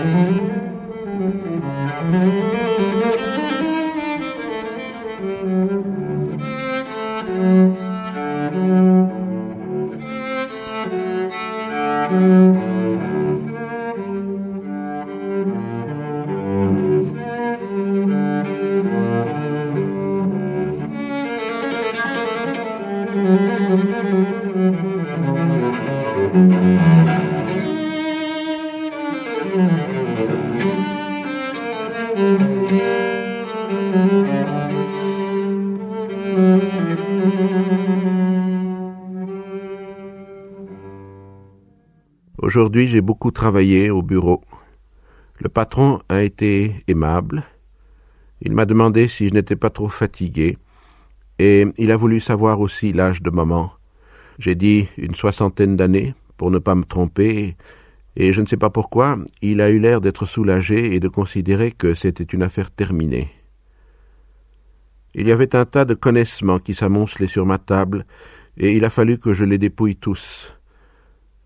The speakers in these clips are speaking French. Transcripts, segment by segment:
Mm-hmm. Aujourd'hui, j'ai beaucoup travaillé au bureau. Le patron a été aimable. Il m'a demandé si je n'étais pas trop fatigué, et il a voulu savoir aussi l'âge de maman. J'ai dit une soixantaine d'années, pour ne pas me tromper, et je ne sais pas pourquoi, il a eu l'air d'être soulagé et de considérer que c'était une affaire terminée. Il y avait un tas de connaissements qui s'amoncelaient sur ma table, et il a fallu que je les dépouille tous.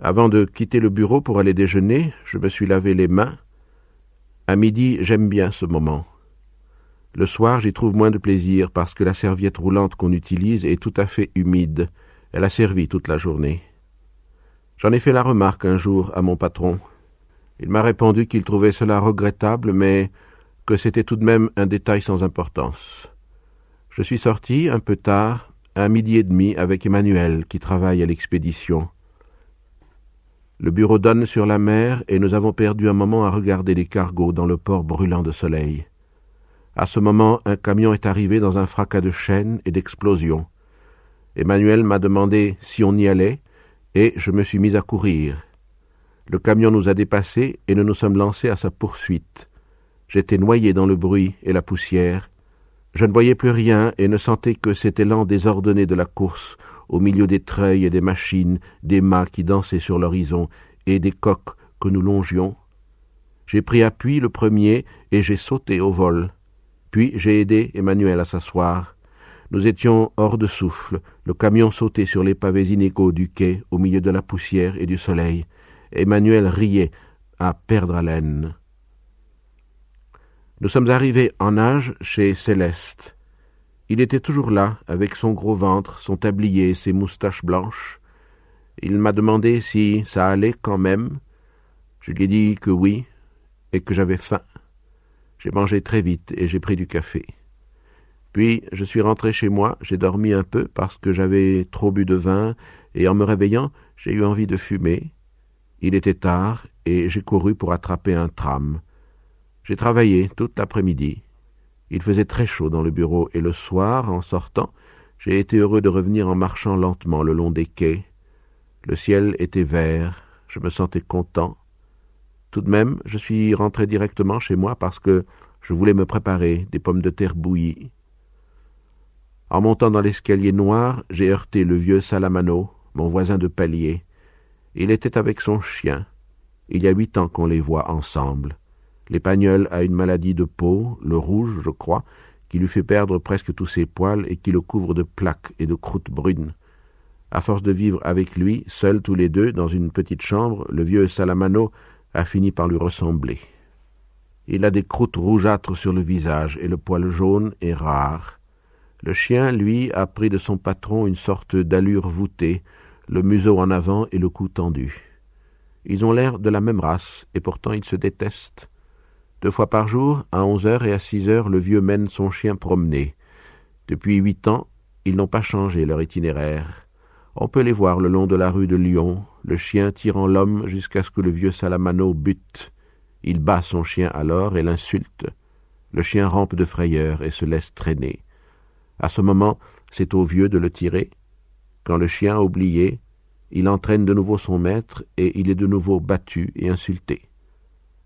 Avant de quitter le bureau pour aller déjeuner, je me suis lavé les mains. À midi, j'aime bien ce moment. Le soir, j'y trouve moins de plaisir parce que la serviette roulante qu'on utilise est tout à fait humide. Elle a servi toute la journée. J'en ai fait la remarque un jour à mon patron. Il m'a répondu qu'il trouvait cela regrettable, mais que c'était tout de même un détail sans importance. Je suis sorti un peu tard, à midi et demi, avec Emmanuel, qui travaille à l'expédition. Le bureau donne sur la mer et nous avons perdu un moment à regarder les cargos dans le port brûlant de soleil. À ce moment, un camion est arrivé dans un fracas de chaînes et d'explosions. Emmanuel m'a demandé si on y allait, et je me suis mis à courir. Le camion nous a dépassés et nous nous sommes lancés à sa poursuite. J'étais noyé dans le bruit et la poussière. Je ne voyais plus rien et ne sentais que cet élan désordonné de la course au milieu des treuils et des machines, des mâts qui dansaient sur l'horizon, et des coques que nous longions. J'ai pris appui le premier, et j'ai sauté au vol. Puis j'ai aidé Emmanuel à s'asseoir. Nous étions hors de souffle, le camion sautait sur les pavés inégaux du quai, au milieu de la poussière et du soleil. Emmanuel riait, à perdre haleine. Nous sommes arrivés en nage chez Céleste. Il était toujours là, avec son gros ventre, son tablier, ses moustaches blanches. Il m'a demandé si ça allait quand même. Je lui ai dit que oui, et que j'avais faim. J'ai mangé très vite et j'ai pris du café. Puis je suis rentré chez moi, j'ai dormi un peu parce que j'avais trop bu de vin, et en me réveillant, j'ai eu envie de fumer. Il était tard, et j'ai couru pour attraper un tram. J'ai travaillé toute l'après-midi. Il faisait très chaud dans le bureau, et le soir, en sortant, j'ai été heureux de revenir en marchant lentement le long des quais. Le ciel était vert, je me sentais content. Tout de même, je suis rentré directement chez moi parce que je voulais me préparer des pommes de terre bouillies. En montant dans l'escalier noir, j'ai heurté le vieux Salamano, mon voisin de palier. Il était avec son chien. Il y a huit ans qu'on les voit ensemble. L'épagnol a une maladie de peau, le rouge, je crois, qui lui fait perdre presque tous ses poils et qui le couvre de plaques et de croûtes brunes. À force de vivre avec lui, seuls tous les deux, dans une petite chambre, le vieux Salamano a fini par lui ressembler. Il a des croûtes rougeâtres sur le visage et le poil jaune est rare. Le chien, lui, a pris de son patron une sorte d'allure voûtée, le museau en avant et le cou tendu. Ils ont l'air de la même race, et pourtant ils se détestent. Deux fois par jour, à onze heures et à six heures, le vieux mène son chien promener. Depuis huit ans, ils n'ont pas changé leur itinéraire. On peut les voir le long de la rue de Lyon, le chien tirant l'homme jusqu'à ce que le vieux Salamano bute. Il bat son chien alors et l'insulte. Le chien rampe de frayeur et se laisse traîner. À ce moment, c'est au vieux de le tirer. Quand le chien a oublié, il entraîne de nouveau son maître et il est de nouveau battu et insulté.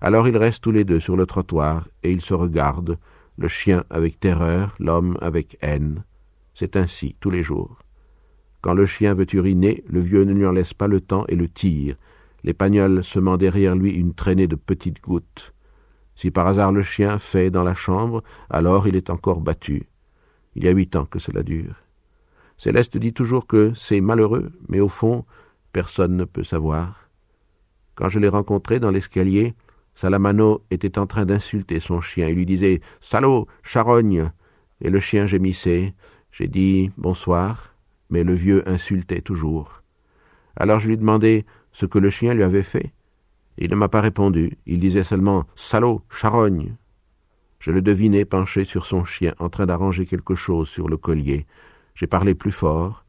Alors ils restent tous les deux sur le trottoir, et ils se regardent, le chien avec terreur, l'homme avec haine. C'est ainsi, tous les jours. Quand le chien veut uriner, le vieux ne lui en laisse pas le temps et le tire, l'épagnol semant derrière lui une traînée de petites gouttes. Si par hasard le chien fait dans la chambre, alors il est encore battu. Il y a huit ans que cela dure. Céleste dit toujours que c'est malheureux, mais au fond, personne ne peut savoir. Quand je l'ai rencontré dans l'escalier, Salamano était en train d'insulter son chien. Il lui disait Salaud, charogne Et le chien gémissait. J'ai dit bonsoir, mais le vieux insultait toujours. Alors je lui demandai ce que le chien lui avait fait. Il ne m'a pas répondu. Il disait seulement Salaud, charogne. Je le devinais penché sur son chien, en train d'arranger quelque chose sur le collier. J'ai parlé plus fort.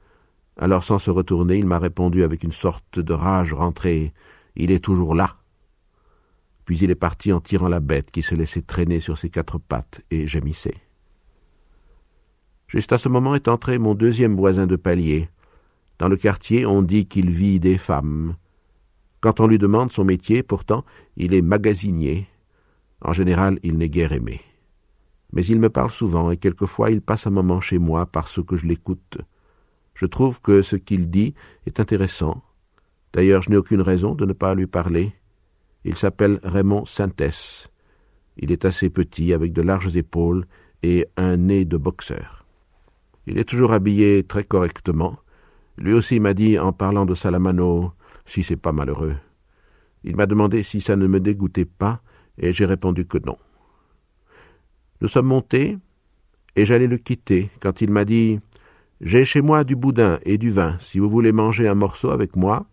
Alors, sans se retourner, il m'a répondu avec une sorte de rage rentrée. Il est toujours là. Puis il est parti en tirant la bête qui se laissait traîner sur ses quatre pattes et gémissait. Juste à ce moment est entré mon deuxième voisin de palier. Dans le quartier, on dit qu'il vit des femmes. Quand on lui demande son métier, pourtant, il est magasinier. En général, il n'est guère aimé. Mais il me parle souvent, et quelquefois il passe un moment chez moi parce que je l'écoute. Je trouve que ce qu'il dit est intéressant. D'ailleurs, je n'ai aucune raison de ne pas lui parler. Il s'appelle Raymond Sintès. Il est assez petit, avec de larges épaules et un nez de boxeur. Il est toujours habillé très correctement. Lui aussi m'a dit, en parlant de Salamano, si c'est pas malheureux. Il m'a demandé si ça ne me dégoûtait pas, et j'ai répondu que non. Nous sommes montés, et j'allais le quitter, quand il m'a dit J'ai chez moi du boudin et du vin, si vous voulez manger un morceau avec moi.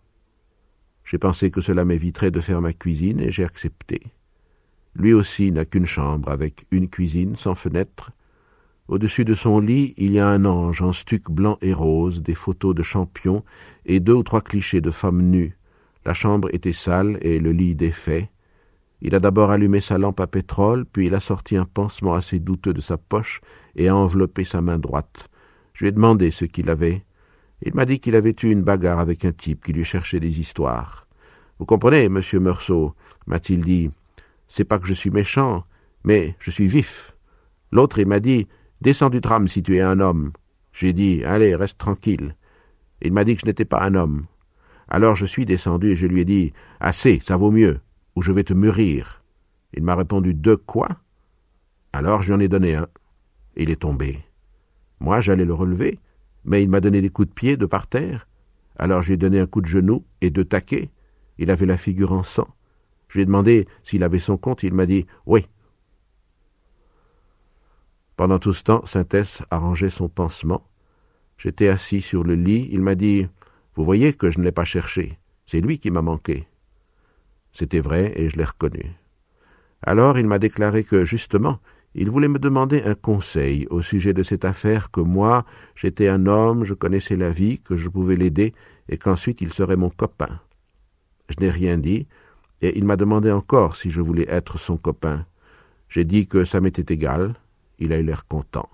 J'ai pensé que cela m'éviterait de faire ma cuisine et j'ai accepté. Lui aussi n'a qu'une chambre avec une cuisine sans fenêtre. Au-dessus de son lit, il y a un ange en stuc blanc et rose, des photos de champions et deux ou trois clichés de femmes nues. La chambre était sale et le lit défait. Il a d'abord allumé sa lampe à pétrole, puis il a sorti un pansement assez douteux de sa poche et a enveloppé sa main droite. Je lui ai demandé ce qu'il avait. Il m'a dit qu'il avait eu une bagarre avec un type qui lui cherchait des histoires. Vous comprenez, monsieur Meursault, m'a-t-il dit. C'est pas que je suis méchant, mais je suis vif. L'autre, il m'a dit, descends du tram si tu es un homme. J'ai dit, allez, reste tranquille. Il m'a dit que je n'étais pas un homme. Alors je suis descendu et je lui ai dit, assez, ça vaut mieux, ou je vais te mûrir. Il m'a répondu, de quoi? Alors je lui en ai donné un. Il est tombé. Moi, j'allais le relever, mais il m'a donné des coups de pied de par terre. Alors je lui ai donné un coup de genou et deux taquets. Il avait la figure en sang. Je lui ai demandé s'il avait son compte, il m'a dit oui. Pendant tout ce temps, Synthèse arrangeait son pansement. J'étais assis sur le lit, il m'a dit Vous voyez que je ne l'ai pas cherché, c'est lui qui m'a manqué. C'était vrai, et je l'ai reconnu. Alors il m'a déclaré que, justement, il voulait me demander un conseil au sujet de cette affaire, que moi, j'étais un homme, je connaissais la vie, que je pouvais l'aider, et qu'ensuite il serait mon copain. Je n'ai rien dit, et il m'a demandé encore si je voulais être son copain. J'ai dit que ça m'était égal. Il a eu l'air content.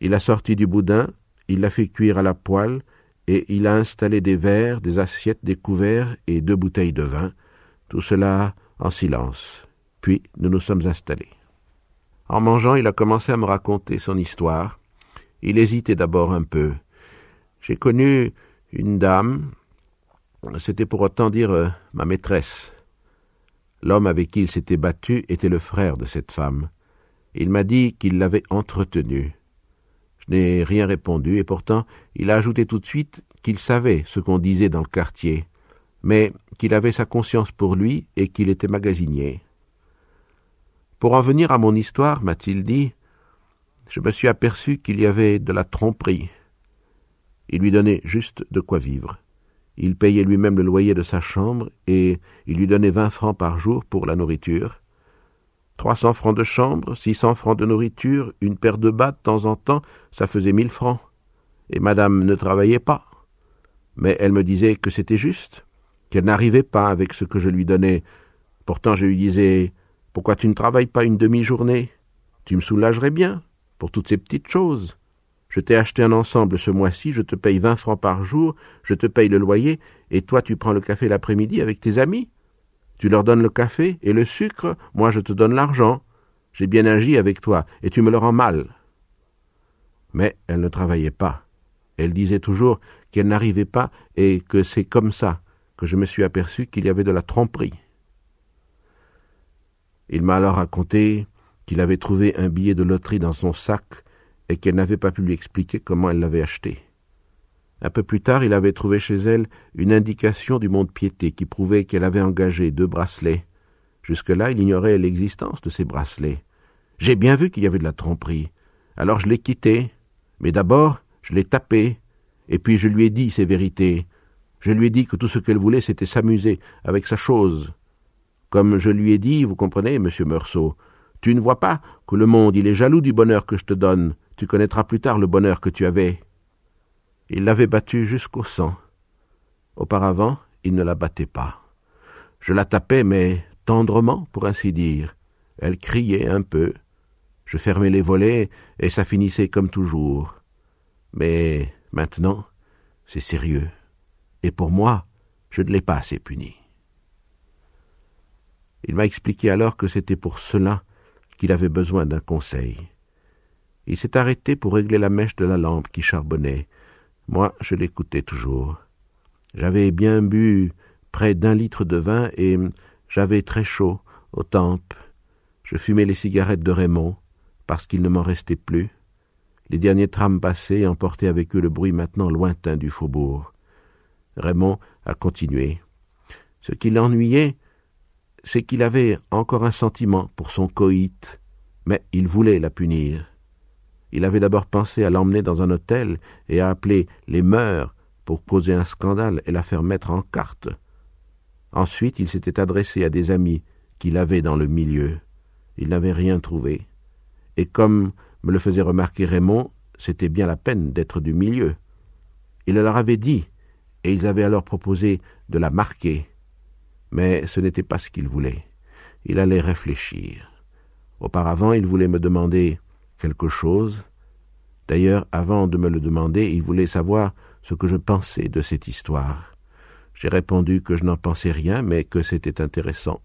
Il a sorti du boudin, il l'a fait cuire à la poêle, et il a installé des verres, des assiettes, des couverts et deux bouteilles de vin, tout cela en silence. Puis nous nous sommes installés. En mangeant, il a commencé à me raconter son histoire. Il hésitait d'abord un peu. J'ai connu une dame, c'était pour autant dire euh, ma maîtresse. L'homme avec qui il s'était battu était le frère de cette femme. Il m'a dit qu'il l'avait entretenue. Je n'ai rien répondu, et pourtant il a ajouté tout de suite qu'il savait ce qu'on disait dans le quartier, mais qu'il avait sa conscience pour lui et qu'il était magasinier. Pour en venir à mon histoire, m'a-t-il dit, je me suis aperçu qu'il y avait de la tromperie. Il lui donnait juste de quoi vivre. Il payait lui-même le loyer de sa chambre et il lui donnait vingt francs par jour pour la nourriture. Trois cents francs de chambre, six cents francs de nourriture, une paire de bas de temps en temps, ça faisait mille francs. Et madame ne travaillait pas. Mais elle me disait que c'était juste, qu'elle n'arrivait pas avec ce que je lui donnais. Pourtant je lui disais pourquoi tu ne travailles pas une demi-journée? Tu me soulagerais bien, pour toutes ces petites choses. Je t'ai acheté un ensemble ce mois-ci, je te paye vingt francs par jour, je te paye le loyer, et toi tu prends le café l'après-midi avec tes amis. Tu leur donnes le café et le sucre, moi je te donne l'argent. J'ai bien agi avec toi, et tu me le rends mal. Mais elle ne travaillait pas. Elle disait toujours qu'elle n'arrivait pas et que c'est comme ça que je me suis aperçu qu'il y avait de la tromperie. Il m'a alors raconté qu'il avait trouvé un billet de loterie dans son sac et qu'elle n'avait pas pu lui expliquer comment elle l'avait acheté. Un peu plus tard, il avait trouvé chez elle une indication du mont-de-piété qui prouvait qu'elle avait engagé deux bracelets. Jusque-là, il ignorait l'existence de ces bracelets. J'ai bien vu qu'il y avait de la tromperie. Alors je l'ai quitté. Mais d'abord, je l'ai tapé. Et puis je lui ai dit ces vérités. Je lui ai dit que tout ce qu'elle voulait, c'était s'amuser avec sa chose. Comme je lui ai dit, vous comprenez, monsieur Meursault, tu ne vois pas que le monde, il est jaloux du bonheur que je te donne. Tu connaîtras plus tard le bonheur que tu avais. Il l'avait battue jusqu'au sang. Auparavant, il ne la battait pas. Je la tapais, mais tendrement, pour ainsi dire. Elle criait un peu. Je fermais les volets, et ça finissait comme toujours. Mais maintenant, c'est sérieux. Et pour moi, je ne l'ai pas assez puni. Il m'a expliqué alors que c'était pour cela qu'il avait besoin d'un conseil. Il s'est arrêté pour régler la mèche de la lampe qui charbonnait. Moi, je l'écoutais toujours. J'avais bien bu près d'un litre de vin et j'avais très chaud aux tempes. Je fumais les cigarettes de Raymond parce qu'il ne m'en restait plus. Les derniers trams passaient emportaient avec eux le bruit maintenant lointain du faubourg. Raymond a continué. Ce qui l'ennuyait, c'est qu'il avait encore un sentiment pour son coït, mais il voulait la punir. Il avait d'abord pensé à l'emmener dans un hôtel et à appeler les mœurs pour causer un scandale et la faire mettre en carte. Ensuite, il s'était adressé à des amis qu'il avait dans le milieu. Il n'avait rien trouvé. Et comme me le faisait remarquer Raymond, c'était bien la peine d'être du milieu. Il leur avait dit, et ils avaient alors proposé de la marquer. Mais ce n'était pas ce qu'il voulait. Il allait réfléchir. Auparavant, il voulait me demander quelque chose. D'ailleurs, avant de me le demander, il voulait savoir ce que je pensais de cette histoire. J'ai répondu que je n'en pensais rien, mais que c'était intéressant.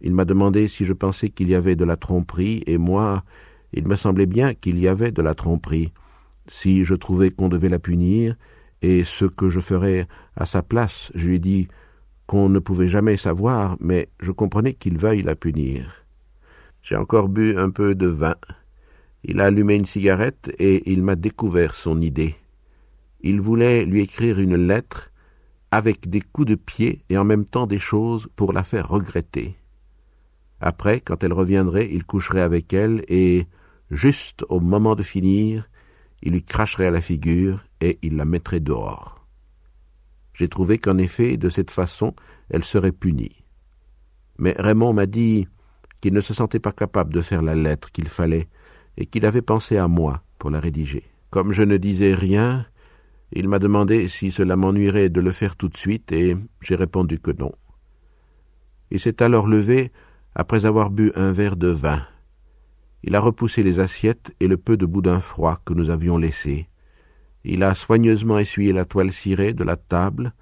Il m'a demandé si je pensais qu'il y avait de la tromperie, et moi, il me semblait bien qu'il y avait de la tromperie. Si je trouvais qu'on devait la punir, et ce que je ferais à sa place, je lui ai dit qu'on ne pouvait jamais savoir, mais je comprenais qu'il veuille la punir. J'ai encore bu un peu de vin. Il a allumé une cigarette et il m'a découvert son idée. Il voulait lui écrire une lettre avec des coups de pied et en même temps des choses pour la faire regretter. Après, quand elle reviendrait, il coucherait avec elle et, juste au moment de finir, il lui cracherait à la figure et il la mettrait dehors. J'ai trouvé qu'en effet, de cette façon, elle serait punie. Mais Raymond m'a dit qu'il ne se sentait pas capable de faire la lettre qu'il fallait et qu'il avait pensé à moi pour la rédiger. Comme je ne disais rien, il m'a demandé si cela m'ennuierait de le faire tout de suite, et j'ai répondu que non. Il s'est alors levé après avoir bu un verre de vin. Il a repoussé les assiettes et le peu de boudin froid que nous avions laissé. Il a soigneusement essuyé la toile cirée de la table.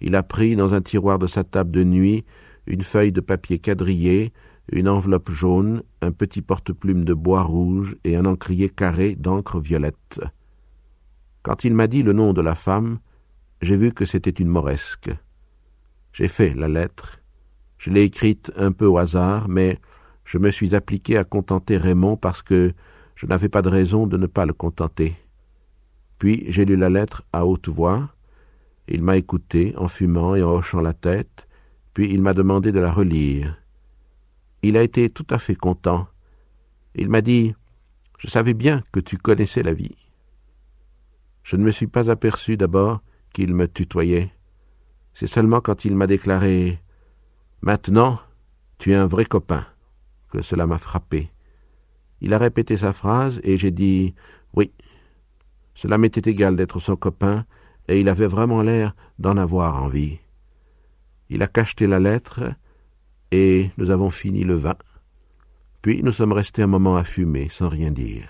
Il a pris dans un tiroir de sa table de nuit une feuille de papier quadrillé, une enveloppe jaune, un petit porte-plume de bois rouge et un encrier carré d'encre violette. Quand il m'a dit le nom de la femme, j'ai vu que c'était une moresque. J'ai fait la lettre. Je l'ai écrite un peu au hasard, mais je me suis appliqué à contenter Raymond parce que je n'avais pas de raison de ne pas le contenter. Puis j'ai lu la lettre à haute voix. Il m'a écouté en fumant et en hochant la tête, puis il m'a demandé de la relire. Il a été tout à fait content. Il m'a dit Je savais bien que tu connaissais la vie. Je ne me suis pas aperçu d'abord qu'il me tutoyait. C'est seulement quand il m'a déclaré Maintenant, tu es un vrai copain que cela m'a frappé. Il a répété sa phrase et j'ai dit Oui. Cela m'était égal d'être son copain et il avait vraiment l'air d'en avoir envie. Il a cacheté la lettre et nous avons fini le vin. Puis nous sommes restés un moment à fumer sans rien dire.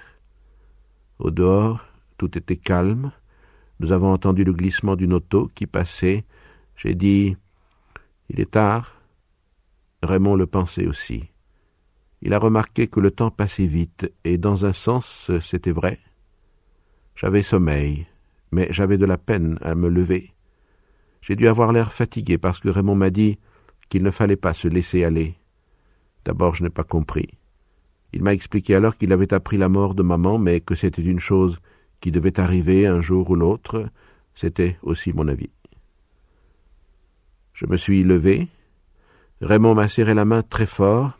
Au dehors, tout était calme. Nous avons entendu le glissement d'une auto qui passait. J'ai dit Il est tard. Raymond le pensait aussi. Il a remarqué que le temps passait vite, et dans un sens c'était vrai. J'avais sommeil, mais j'avais de la peine à me lever. J'ai dû avoir l'air fatigué parce que Raymond m'a dit qu'il ne fallait pas se laisser aller. D'abord je n'ai pas compris. Il m'a expliqué alors qu'il avait appris la mort de maman, mais que c'était une chose qui devait arriver un jour ou l'autre, c'était aussi mon avis. Je me suis levé. Raymond m'a serré la main très fort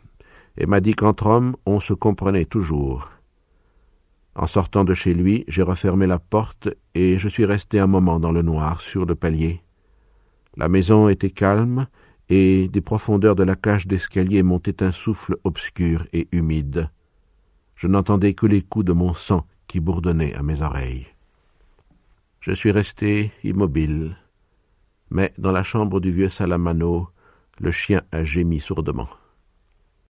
et m'a dit qu'entre hommes on se comprenait toujours. En sortant de chez lui, j'ai refermé la porte et je suis resté un moment dans le noir sur le palier. La maison était calme et des profondeurs de la cage d'escalier montait un souffle obscur et humide. Je n'entendais que les coups de mon sang qui bourdonnaient à mes oreilles. Je suis resté immobile, mais dans la chambre du vieux Salamano, le chien a gémi sourdement.